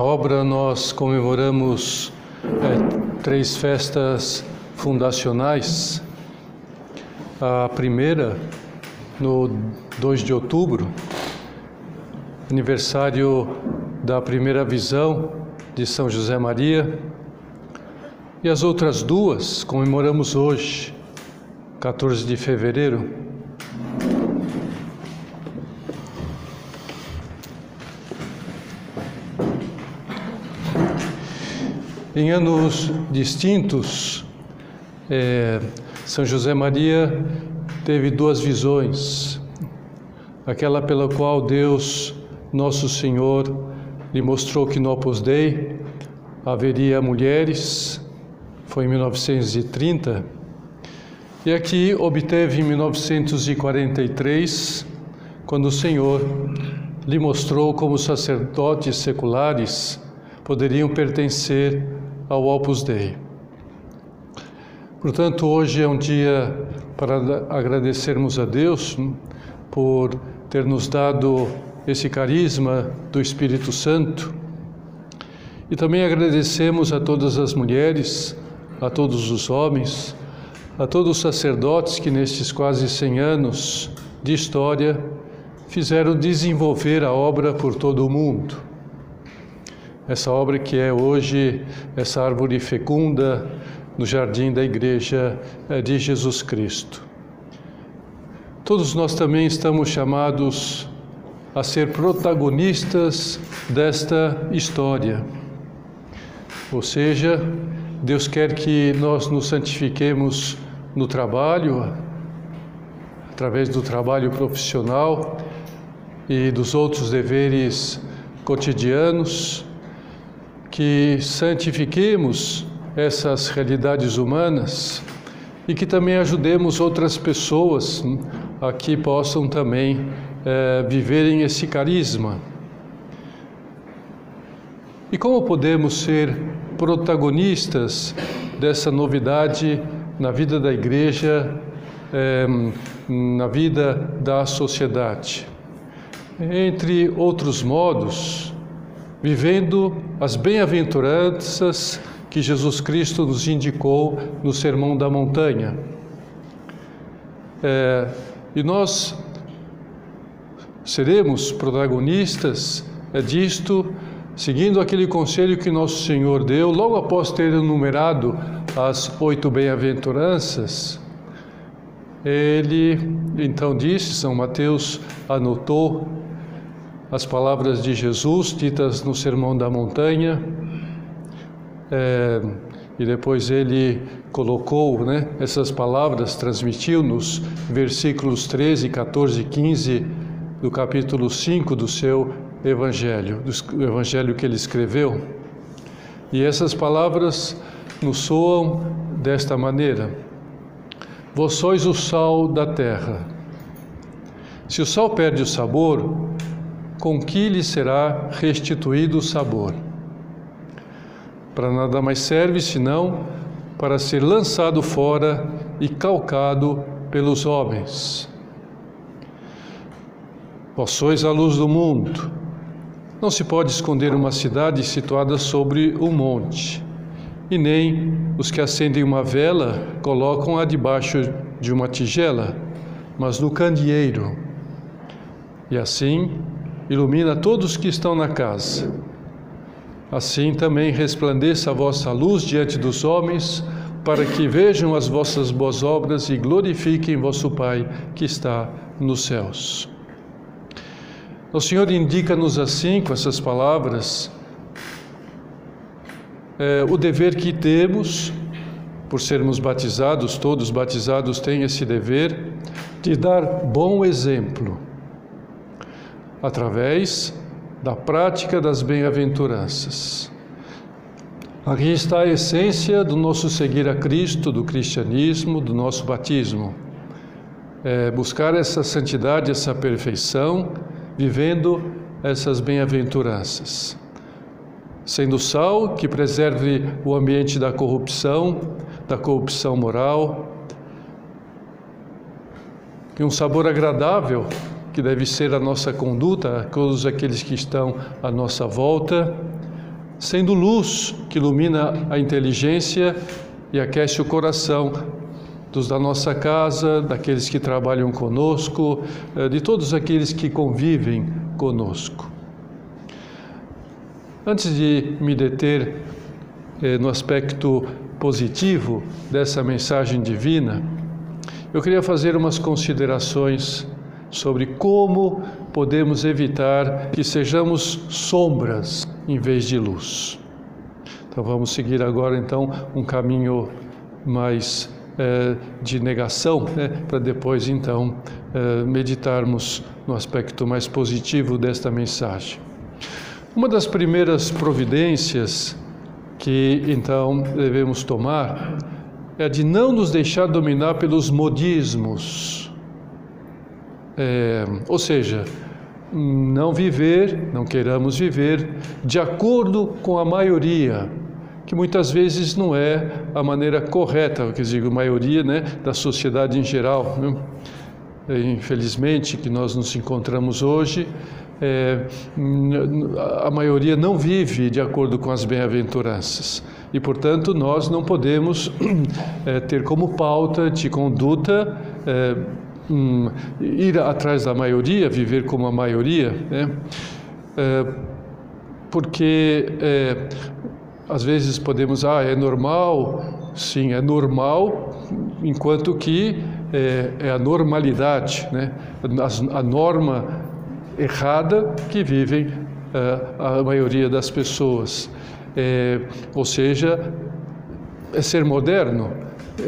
Na obra nós comemoramos é, três festas fundacionais. A primeira, no 2 de outubro, aniversário da primeira visão de São José Maria. E as outras duas comemoramos hoje, 14 de fevereiro. Em anos distintos, é, São José Maria teve duas visões. Aquela pela qual Deus, nosso Senhor, lhe mostrou que no Opus Dei haveria mulheres, foi em 1930, e aqui obteve em 1943, quando o Senhor lhe mostrou como sacerdotes seculares poderiam pertencer ao Opus Dei. Portanto, hoje é um dia para agradecermos a Deus hum, por ter nos dado esse carisma do Espírito Santo. E também agradecemos a todas as mulheres, a todos os homens, a todos os sacerdotes que nestes quase 100 anos de história fizeram desenvolver a obra por todo o mundo essa obra que é hoje essa árvore fecunda no jardim da Igreja eh, de Jesus Cristo. Todos nós também estamos chamados a ser protagonistas desta história. Ou seja, Deus quer que nós nos santifiquemos no trabalho, através do trabalho profissional e dos outros deveres cotidianos, que santifiquemos essas realidades humanas e que também ajudemos outras pessoas hum, a que possam também é, viverem esse carisma. E como podemos ser protagonistas dessa novidade na vida da igreja, é, na vida da sociedade? Entre outros modos, vivendo as bem-aventuranças que Jesus Cristo nos indicou no Sermão da Montanha. É, e nós seremos protagonistas é, disto, seguindo aquele conselho que nosso Senhor deu, logo após ter enumerado as oito bem-aventuranças. Ele então disse, São Mateus anotou as palavras de Jesus ditas no Sermão da Montanha, é, e depois ele colocou né, essas palavras, transmitiu nos versículos 13, 14 e 15 do capítulo 5 do seu Evangelho, do Evangelho que ele escreveu. E essas palavras nos soam desta maneira: Vós sois o sal da terra. Se o sal perde o sabor, com que lhe será restituído o sabor. Para nada mais serve senão para ser lançado fora e calcado pelos homens. Vós sois a luz do mundo. Não se pode esconder uma cidade situada sobre um monte, e nem os que acendem uma vela colocam-a debaixo de uma tigela, mas no candeeiro. E assim ilumina todos que estão na casa. Assim também resplandeça a vossa luz diante dos homens, para que vejam as vossas boas obras e glorifiquem vosso Pai que está nos céus. O Senhor indica-nos assim, com essas palavras, é, o dever que temos, por sermos batizados, todos batizados têm esse dever, de dar bom exemplo através da prática das bem-aventuranças. Aqui está a essência do nosso seguir a Cristo, do cristianismo, do nosso batismo. É buscar essa santidade, essa perfeição, vivendo essas bem-aventuranças. Sendo sal que preserve o ambiente da corrupção, da corrupção moral, e um sabor agradável que deve ser a nossa conduta a todos aqueles que estão à nossa volta, sendo luz que ilumina a inteligência e aquece o coração dos da nossa casa, daqueles que trabalham conosco, eh, de todos aqueles que convivem conosco. Antes de me deter eh, no aspecto positivo dessa mensagem divina, eu queria fazer umas considerações sobre como podemos evitar que sejamos sombras em vez de luz. Então vamos seguir agora então um caminho mais é, de negação, né, para depois então é, meditarmos no aspecto mais positivo desta mensagem. Uma das primeiras providências que então devemos tomar é a de não nos deixar dominar pelos modismos. É, ou seja, não viver, não queiramos viver de acordo com a maioria, que muitas vezes não é a maneira correta, que digo, maioria né, da sociedade em geral. Né? Infelizmente, que nós nos encontramos hoje, é, a maioria não vive de acordo com as bem-aventuranças. E, portanto, nós não podemos é, ter como pauta de conduta é, um, ir atrás da maioria, viver como a maioria, né? É, porque é, às vezes podemos, ah, é normal, sim, é normal, enquanto que é, é a normalidade, né? a, a norma errada que vivem uh, a maioria das pessoas. É, ou seja, é ser moderno,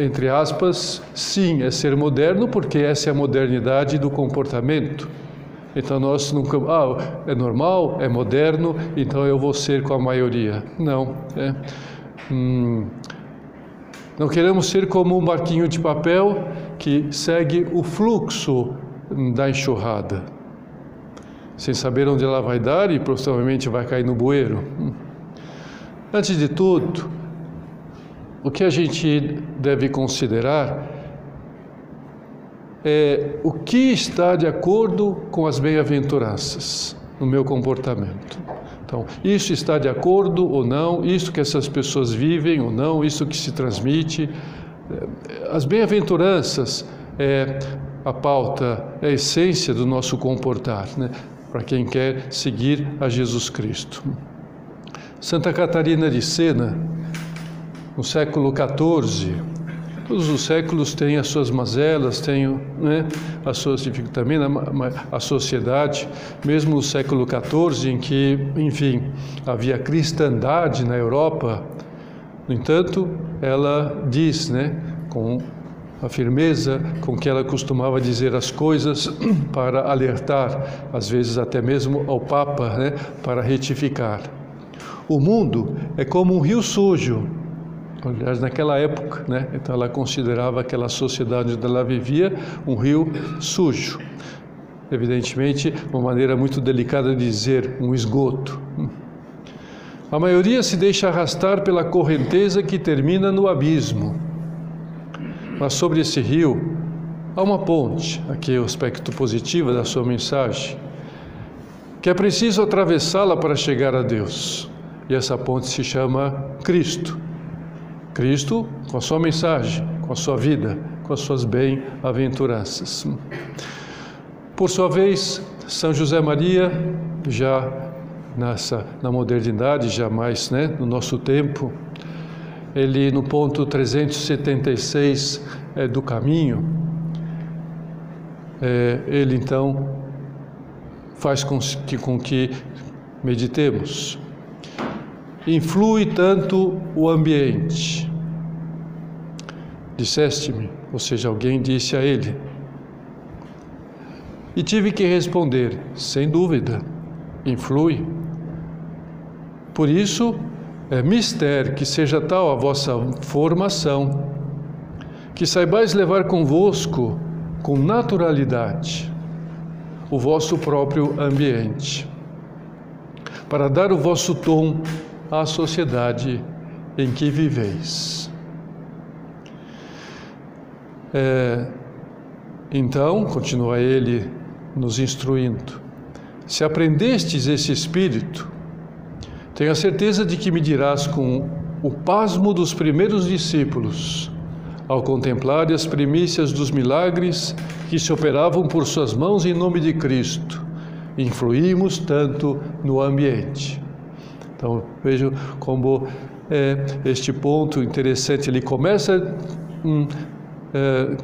entre aspas, sim, é ser moderno porque essa é a modernidade do comportamento. Então nós nunca, ah, é normal, é moderno, então eu vou ser com a maioria. Não, é. Hum, não queremos ser como um barquinho de papel que segue o fluxo da enxurrada sem saber onde ela vai dar e provavelmente vai cair no bueiro. Antes de tudo, o que a gente deve considerar é o que está de acordo com as bem-aventuranças no meu comportamento. Então, isso está de acordo ou não, isso que essas pessoas vivem ou não, isso que se transmite. As bem-aventuranças é a pauta, é a essência do nosso comportar. Né? para quem quer seguir a Jesus Cristo. Santa Catarina de Sena, no século XIV, todos os séculos têm as suas mazelas, têm né, as suas dificuldades, também a sociedade, mesmo no século XIV, em que, enfim, havia cristandade na Europa, no entanto, ela diz, né, com a firmeza com que ela costumava dizer as coisas para alertar, às vezes até mesmo ao Papa, né, para retificar. O mundo é como um rio sujo. Aliás, naquela época, né, então ela considerava aquela sociedade onde ela vivia um rio sujo. Evidentemente, uma maneira muito delicada de dizer um esgoto. A maioria se deixa arrastar pela correnteza que termina no abismo. Mas sobre esse rio há uma ponte, aqui é o aspecto positivo da sua mensagem, que é preciso atravessá-la para chegar a Deus. E essa ponte se chama Cristo. Cristo com a sua mensagem, com a sua vida, com as suas bem-aventuranças. Por sua vez, São José Maria, já nessa na modernidade, jamais, né, no nosso tempo, ele no ponto 376 é, do caminho, é, ele então faz com que, com que meditemos. Influi tanto o ambiente. Disseste-me, ou seja, alguém disse a ele. E tive que responder, sem dúvida, influi. Por isso, é mister que seja tal a vossa formação, que saibais levar convosco com naturalidade o vosso próprio ambiente, para dar o vosso tom à sociedade em que viveis. É, então, continua ele nos instruindo, se aprendestes esse espírito, Tenho a certeza de que me dirás com o pasmo dos primeiros discípulos, ao contemplar as primícias dos milagres que se operavam por suas mãos em nome de Cristo, influímos tanto no ambiente. Então vejo como é, este ponto interessante. Ele começa hum, é,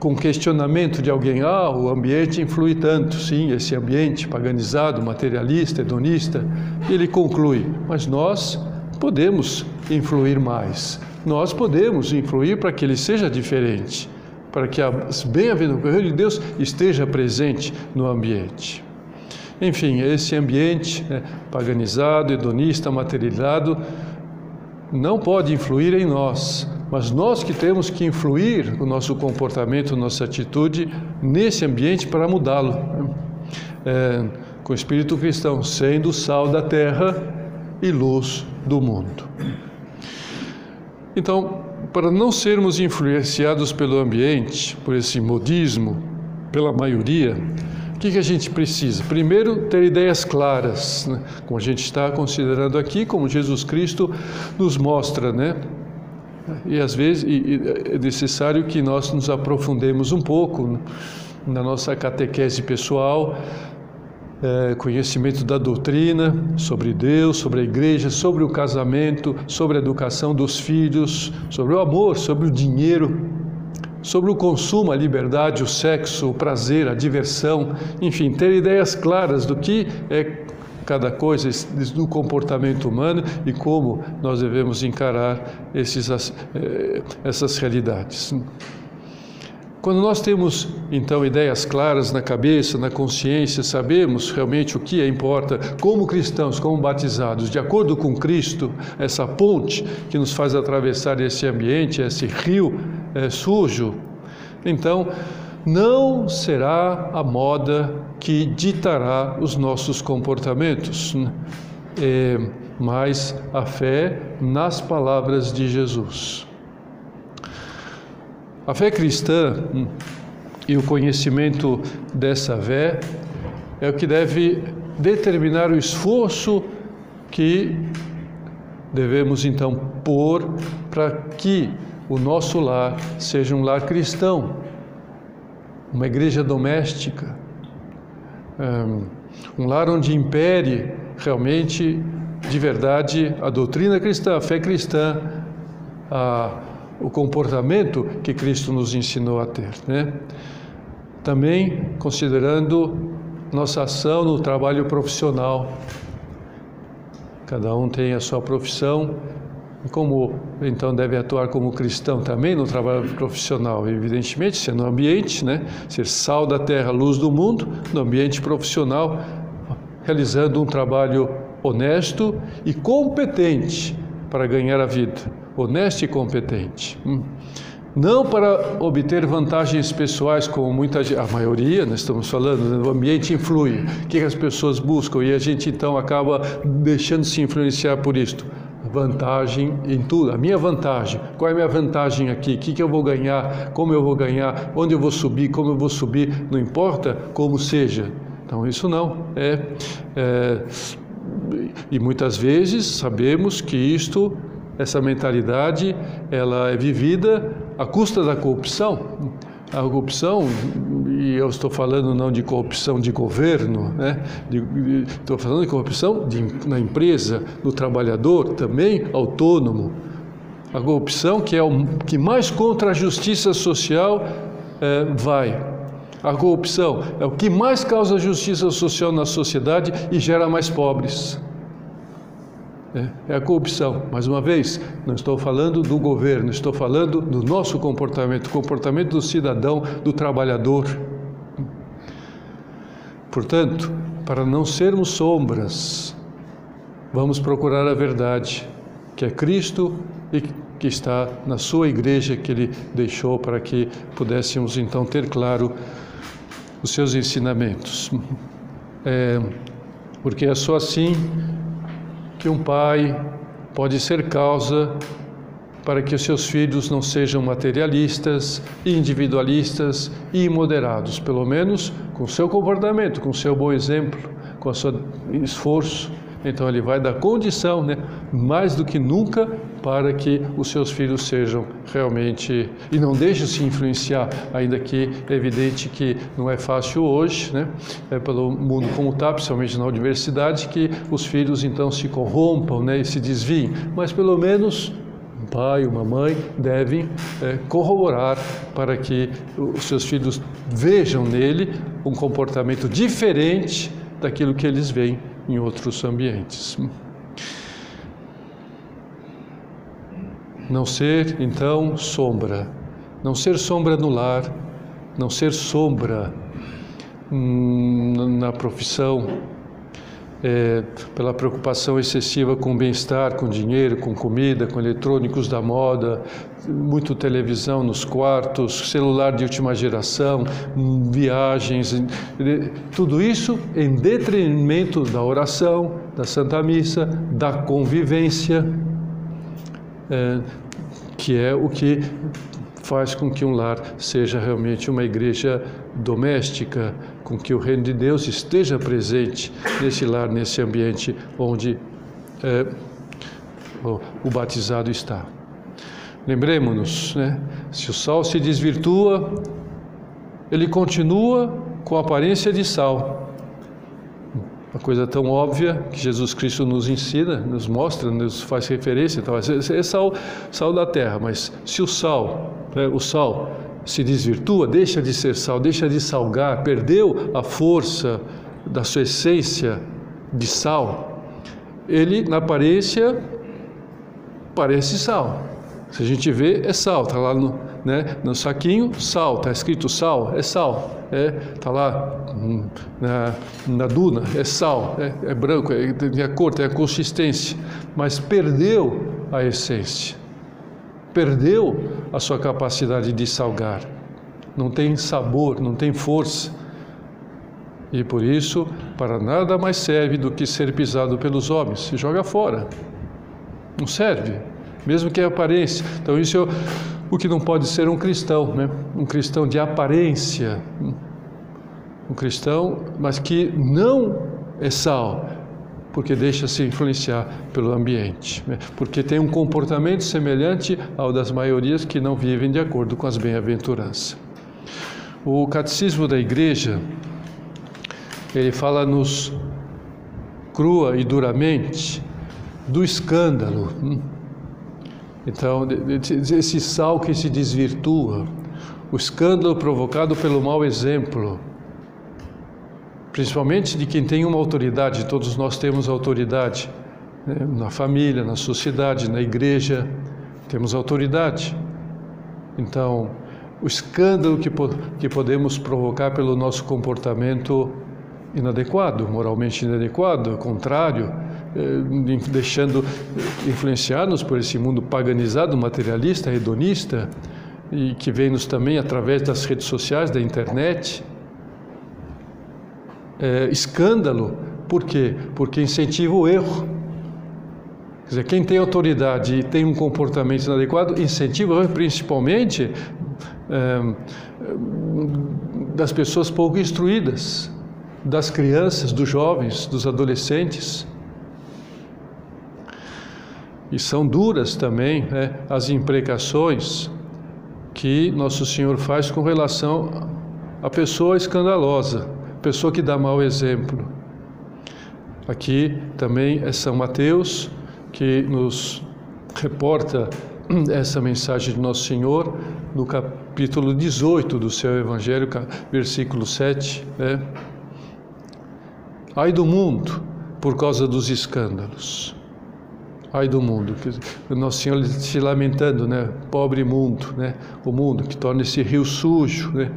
com questionamento de alguém: ah, o ambiente influi tanto, sim, esse ambiente paganizado, materialista, hedonista. E ele conclui: mas nós podemos influir mais. Nós podemos influir para que ele seja diferente, para que a bem-aventurança de Deus esteja presente no ambiente. Enfim, esse ambiente né, paganizado, hedonista, materializado, não pode influir em nós, mas nós que temos que influir o nosso comportamento, nossa atitude nesse ambiente para mudá-lo. Né? É, com o espírito cristão, sendo sal da terra e luz do mundo. Então, para não sermos influenciados pelo ambiente, por esse modismo, pela maioria, que, que a gente precisa? Primeiro, ter ideias claras, né? como a gente está considerando aqui, como Jesus Cristo nos mostra, né? E às vezes e, e é necessário que nós nos aprofundemos um pouco né? na nossa catequese pessoal, é, conhecimento da doutrina sobre Deus, sobre a igreja, sobre o casamento, sobre a educação dos filhos, sobre o amor, sobre o dinheiro, sobre o consumo, a liberdade, o sexo, o prazer, a diversão, enfim, ter ideias claras do que é cada coisa do comportamento humano e como nós devemos encarar esses, eh, essas realidades. Quando nós temos então ideias claras na cabeça, na consciência, sabemos realmente o que importa, como cristãos, como batizados, de acordo com Cristo, essa ponte que nos faz atravessar esse ambiente, esse rio é, sujo, então não será a moda que ditará os nossos comportamentos, é, mas a fé nas palavras de Jesus. A fé cristã e o conhecimento dessa fé é o que deve determinar o esforço que devemos então pôr para que o nosso lar seja um lar cristão, uma igreja doméstica, um lar onde impere realmente, de verdade, a doutrina cristã, a fé cristã, a o comportamento que Cristo nos ensinou a ter. Né? Também considerando nossa ação no trabalho profissional. Cada um tem a sua profissão e como então deve atuar como cristão também no trabalho profissional, evidentemente, ser no ambiente, né? ser sal da terra, luz do mundo, no ambiente profissional, realizando um trabalho honesto e competente para ganhar a vida honesto e competente. Hum. Não para obter vantagens pessoais, como muita a maioria, nós estamos falando, o ambiente influi, o que as pessoas buscam? E a gente então acaba deixando se influenciar por isto. Vantagem em tudo, a minha vantagem, qual é a minha vantagem aqui, o que, que eu vou ganhar, como eu vou ganhar, onde eu vou subir, como eu vou subir, não importa como seja. Então, isso não é, é e muitas vezes sabemos que isto essa mentalidade ela é vivida à custa da corrupção. A corrupção, e eu estou falando não de corrupção de governo, né? De, de, estou falando de corrupção de, na empresa, no trabalhador, também autônomo. A corrupção que é o que mais contra a justiça social é, vai. A corrupção é o que mais causa justiça social na sociedade e gera mais pobres. É, é a corrupção. Mais uma vez, não estou falando do governo, estou falando do nosso comportamento, comportamento do cidadão, do trabalhador. Portanto, para não sermos sombras, vamos procurar a verdade, que é Cristo e que está na sua igreja que ele deixou para que pudéssemos então ter claro os seus ensinamentos. É, porque é só assim que um pai pode ser causa para que os seus filhos não sejam materialistas, individualistas e imoderados, pelo menos com seu comportamento, com seu bom exemplo, com o seu esforço. Então ele vai dar condição, né, mais do que nunca, para que os seus filhos sejam realmente e não deixem se influenciar, ainda que é evidente que não é fácil hoje, né, é pelo mundo como está, principalmente na universidade, que os filhos então se corrompam, né, e se desviem, mas pelo menos um pai, uma mãe devem é, corroborar para que os seus filhos vejam nele um comportamento diferente daquilo que eles veem em outros ambientes. Não ser, então, sombra. Não ser sombra no lar, não ser sombra hum, na profissão, é, pela preocupação excessiva com bem-estar, com dinheiro, com comida, com eletrônicos da moda, muito televisão nos quartos, celular de última geração, viagens, tudo isso em detrimento da oração, da Santa Missa, da convivência, é, que é o que faz com que um lar seja realmente uma igreja doméstica, com que o reino de Deus esteja presente nesse lar, nesse ambiente onde é, o, batizado está. Lembremos-nos, né? se o sal se desvirtua, ele continua com aparência de sal. Uma coisa tão óbvia que Jesus Cristo nos ensina, nos mostra, nos faz referência. Então, é sal, sal da terra, mas se o sal, né, o sal se desvirtua, deixa de ser sal, deixa de salgar, perdeu a força da sua essência de sal, ele na aparência parece sal. Se a gente vê, é sal, está lá no, né, no saquinho, sal, está escrito sal, é sal. Está é, tá lá hum, na, na, duna, é sal, é, é branco, é, tem a cor, tem a consistência, mas perdeu a essência perdeu a sua capacidade de salgar, não tem sabor, não tem força. E por isso, para nada mais serve do que ser pisado pelos homens, se joga fora. Não serve, mesmo que a aparência. Então, isso é o que não pode ser um cristão, né? um cristão de aparência. Um cristão, mas que não é sal, porque deixa-se influenciar pelo ambiente, né? porque tem um comportamento semelhante ao das maiorias que não vivem de acordo com as bem-aventuranças. O catecismo da igreja, ele fala-nos crua e duramente do escândalo. Então, esse sal que se desvirtua, o escândalo provocado pelo mau exemplo, principalmente de quem tem uma autoridade, todos nós temos autoridade, né? na família, na sociedade, na igreja, temos autoridade. Então, o escândalo que, que podemos provocar pelo nosso comportamento inadequado, moralmente inadequado, contrário, deixando influenciar-nos por esse mundo paganizado, materialista, hedonista, e que vem-nos também através das redes sociais, da internet, é, escândalo. Por quê? Porque incentiva o erro. Quer dizer, quem tem autoridade e tem um comportamento inadequado, incentiva principalmente é, das pessoas pouco instruídas, das crianças, dos jovens, dos adolescentes. E são duras também né, as imprecações que Nosso Senhor faz com relação à pessoa escandalosa pessoa que dá mau exemplo. Aqui também é São Mateus que nos reporta essa mensagem de Nosso Senhor no capítulo 18 do seu Evangelho, versículo 7. Né? Ai do mundo por causa dos escândalos. Ai do mundo, Nosso Senhor se lamentando, né? Pobre mundo, né? O mundo que torna esse rio sujo, né?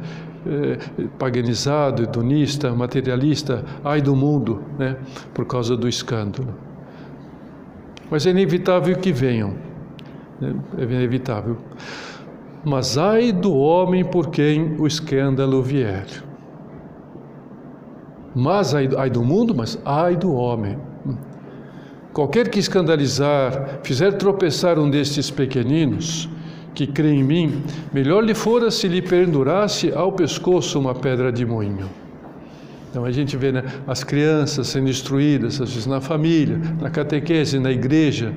eh, paganizado, hedonista, materialista, ai do mundo, né, por causa do escândalo. Mas é inevitável que venham, né, é inevitável. Mas ai do homem por quem o escândalo vier. Mas ai, ai do mundo, mas ai do homem. Qualquer que escandalizar, fizer tropeçar um destes pequeninos, que crê em mim, melhor lhe fora se lhe pendurasse ao pescoço uma pedra de moinho. Então a gente vê né, as crianças sendo instruídas, às vezes na família, na catequese, na igreja,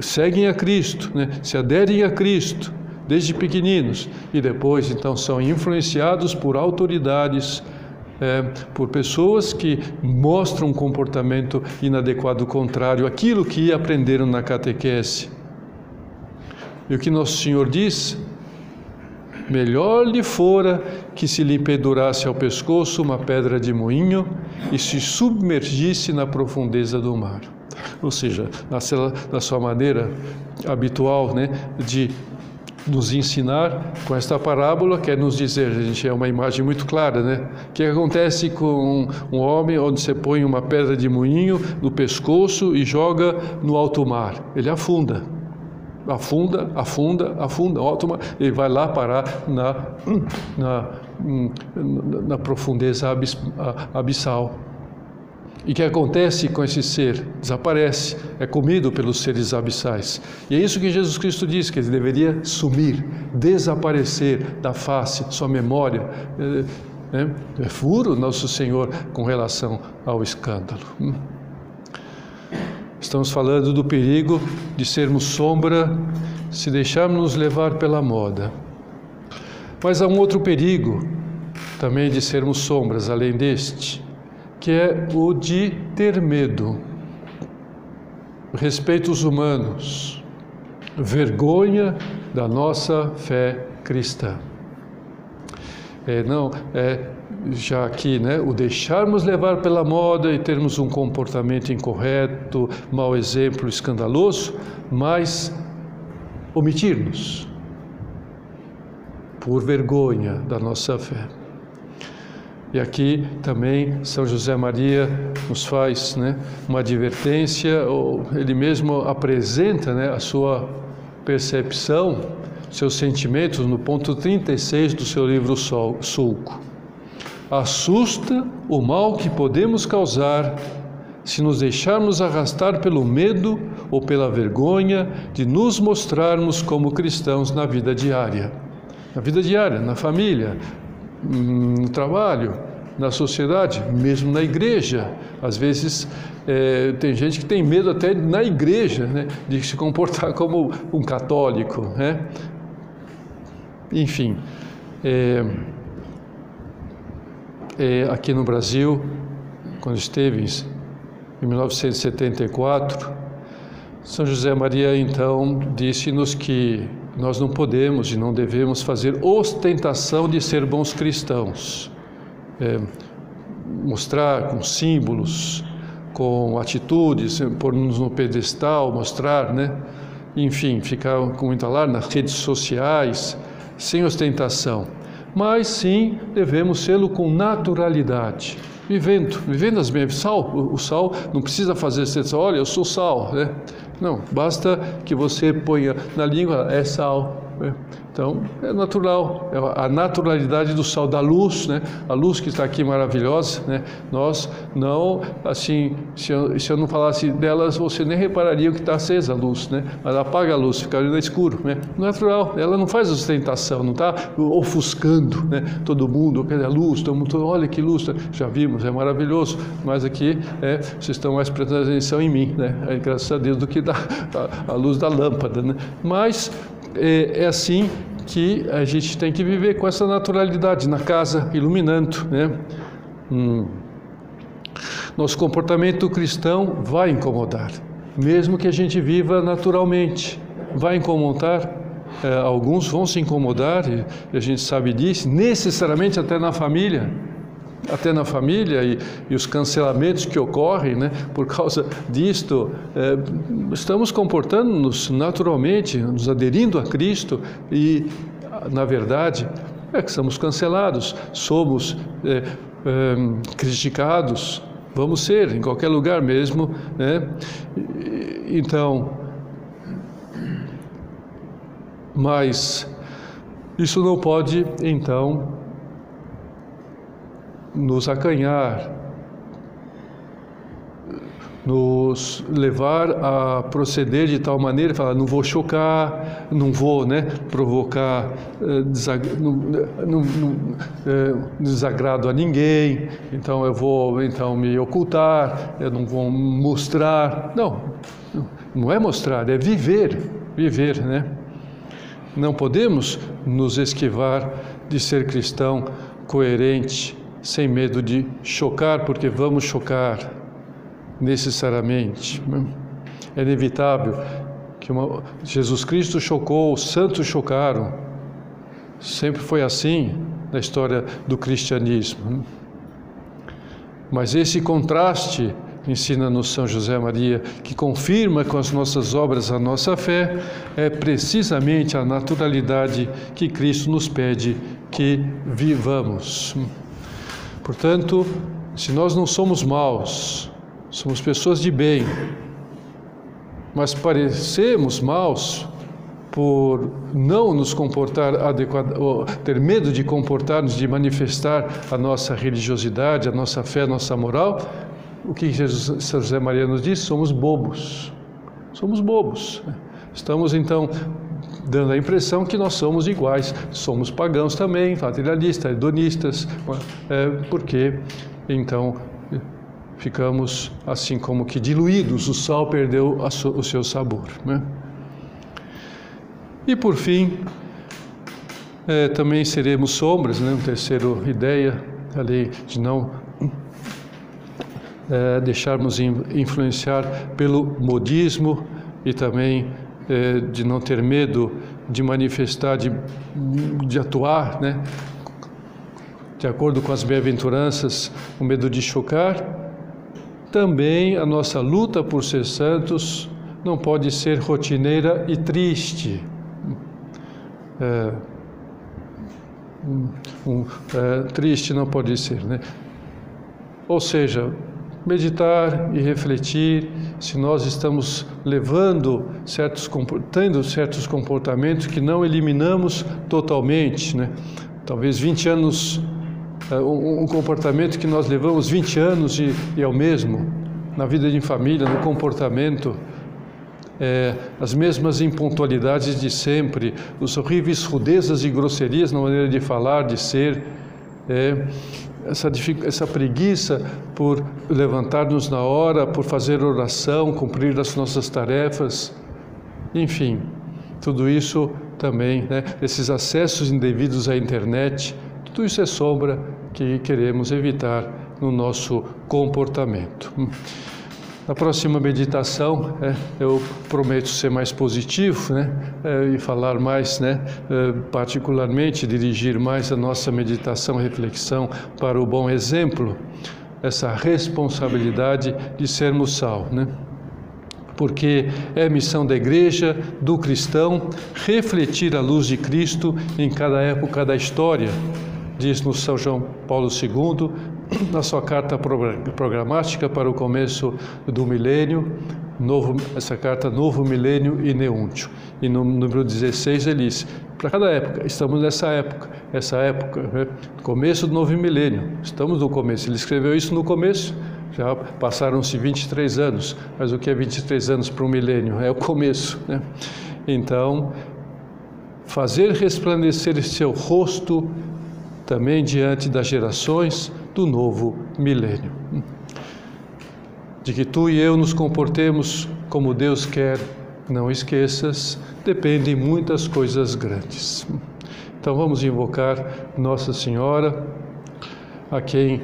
seguem a Cristo, né, se aderem a Cristo desde pequeninos e depois então são influenciados por autoridades, é, por pessoas que mostram um comportamento inadequado, contrário àquilo que aprenderam na catequese. E o que Nosso Senhor diz? Melhor lhe fora que se lhe pendurasse ao pescoço uma pedra de moinho e se submergisse na profundeza do mar. Ou seja, na, sua maneira habitual né, de nos ensinar com esta parábola, quer nos dizer, a gente é uma imagem muito clara, né? O que acontece com um homem onde você põe uma pedra de moinho no pescoço e joga no alto mar? Ele afunda. Afunda, afunda, afunda, alto mar, ele vai lá parar na, na, na profundeza abissal. E o que acontece com esse ser? Desaparece, é comido pelos seres abissais. E é isso que Jesus Cristo diz, que ele deveria sumir, desaparecer da face, sua memória. É, é furo nosso Senhor com relação ao escândalo. Hum. Estamos falando do perigo de sermos sombra se deixarmos nos levar pela moda. Mas há um outro perigo também de sermos sombras, além deste que é o de ter medo, respeitos humanos, vergonha da nossa fé cristã. É, não, é já aqui, né, o deixarmos levar pela moda e termos um comportamento incorreto, mau exemplo, escandaloso, mas omitirmos por vergonha da nossa fé. E aqui também São José Maria nos faz né, uma advertência, ou ele mesmo apresenta né, a sua percepção, seus sentimentos no ponto 36 do seu livro Sulco. Assusta o mal que podemos causar se nos deixarmos arrastar pelo medo ou pela vergonha de nos mostrarmos como cristãos na vida diária. Na vida diária, na família, no trabalho, na sociedade, mesmo na igreja. Às vezes é, tem gente que tem medo até na igreja né, de se comportar como um católico. Né? Enfim, é, é, aqui no Brasil, quando esteve em 1974, São José Maria então disse-nos que nós não podemos e não devemos fazer ostentação de ser bons cristãos. É, mostrar com símbolos, com atitudes, pôr-nos no pedestal, mostrar, né? Enfim, ficar com muito alarme nas redes sociais, sem ostentação. Mas sim devemos sê-lo com naturalidade vivendo, vivendo as mesmas. Sal, o, o sal não precisa fazer você olha, eu sou sal, né? Não, basta que você ponha na língua, é sal. Né? Então, é natural, é a naturalidade do sal, da luz, né? A luz que está aqui maravilhosa, né? Nós não, assim, se eu, se eu não falasse delas, você nem repararia que está acesa a luz, né? Mas apaga a luz, ficaria no escuro, né? Natural, ela não faz ostentação, não está ofuscando, né? Todo mundo, a luz? Todo mundo, olha que luz, né? já vimos, é maravilhoso, mas aqui, é, vocês estão mais prestando atenção em mim, né? Graças a Deus, do que da, a, a luz da lâmpada, né? Mas é, é assim que a gente tem que viver com essa naturalidade na casa, iluminando, né? Hum. Nosso comportamento cristão vai incomodar, mesmo que a gente viva naturalmente, vai incomodar. É, alguns vão se incomodar, e a gente sabe disso, necessariamente até na família até na família e, e, os cancelamentos que ocorrem né, por causa disto, é, estamos comportando-nos naturalmente, nos aderindo a Cristo e, na verdade, é que somos cancelados, somos é, é, criticados, vamos ser em qualquer lugar mesmo. Né? Então, mas isso não pode, então, nos acanhar, nos levar a proceder de tal maneira, falar, não vou chocar, não vou né, provocar eh, desag não, não, eh, desagrado a ninguém, então eu vou então me ocultar, eu não vou mostrar. Não, não é mostrar, é viver, viver, né? Não podemos nos esquivar de ser cristão coerente, sem medo de chocar, porque vamos chocar necessariamente. É inevitável que uma, Jesus Cristo chocou, os santos chocaram. Sempre foi assim na história do cristianismo. Mas esse contraste ensina-nos São José Maria, que confirma com as nossas obras a nossa fé, é precisamente a naturalidade que Cristo nos pede que vivamos. Portanto, se nós não somos maus, Somos pessoas de bem, mas parecemos maus por não nos comportar adequadamente, ter medo de comportar-nos, de manifestar a nossa religiosidade, a nossa fé, a nossa moral. O que Jesus, São José Maria nos diz? Somos bobos. Somos bobos. Estamos então dando a impressão que nós somos iguais. Somos pagãos também, materialistas, hedonistas, é, porque então ficamos assim como que diluídos, o sal perdeu o seu sabor. Né? E por fim, é, também seremos sombras, né? uma terceira ideia, ali de não é, deixarmos influenciar pelo modismo e também é, de não ter medo de manifestar, de, de atuar, né? de acordo com as bem-aventuranças, o medo de chocar também a nossa luta por ser santos não pode ser rotineira e triste. É, um, é, triste não pode ser, né? Ou seja, meditar e refletir se nós estamos levando certos tendo certos comportamentos que não eliminamos totalmente, né? Talvez 20 anos é, um comportamento que nós levamos 20 anos e, e é o mesmo na vida de família, no comportamento, é, as mesmas impontualidades de sempre, os horríveis rudezas e grosserias na maneira de falar, de ser, é, essa, essa preguiça por levantar-nos na hora, por fazer oração, cumprir as nossas tarefas, enfim, tudo isso também, né, esses acessos indevidos à internet, tudo isso é sombra que queremos evitar no nosso comportamento. Na próxima meditação, é, eu prometo ser mais positivo né, é, e falar mais, né, é, particularmente dirigir mais a nossa meditação, reflexão para o bom exemplo, essa responsabilidade de sermos sal. Né? porque é missão da igreja, do cristão, refletir a luz de Cristo em cada época da história diz-nos São João Paulo II, na sua carta programática para o começo do milênio, novo, essa carta Novo Milênio e Neúntio. E no número 16 ele diz, para cada época, estamos nessa época, essa época, né? começo do novo milênio, estamos no começo. Ele escreveu isso no começo, já passaram-se 23 anos, mas o que é 23 anos para um milênio? É o começo. Né? Então, fazer resplandecer seu rosto também diante das gerações do novo milênio. De que tu e eu nos comportemos como Deus quer, não esqueças, dependem muitas coisas grandes. Então vamos invocar Nossa Senhora, a quem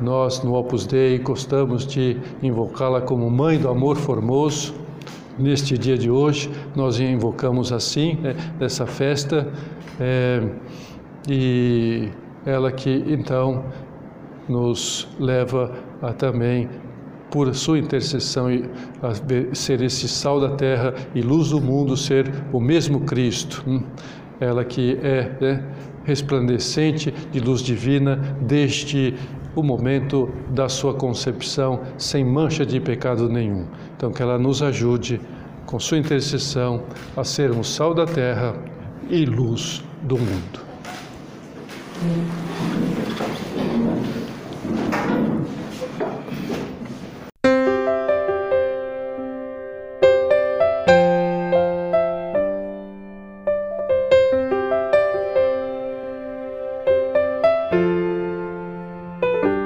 nós no Opus Dei gostamos de invocá-la como Mãe do Amor Formoso. Neste dia de hoje, nós invocamos assim, né, nessa festa, é, e ela que então nos leva a também por sua intercessão a ser esse sal da terra e luz do mundo ser o mesmo Cristo. Hum? Ela que é, é resplandecente de luz divina desde o momento da sua concepção, sem mancha de pecado nenhum. Então que ela nos ajude com sua intercessão a sermos sal da terra e luz do mundo.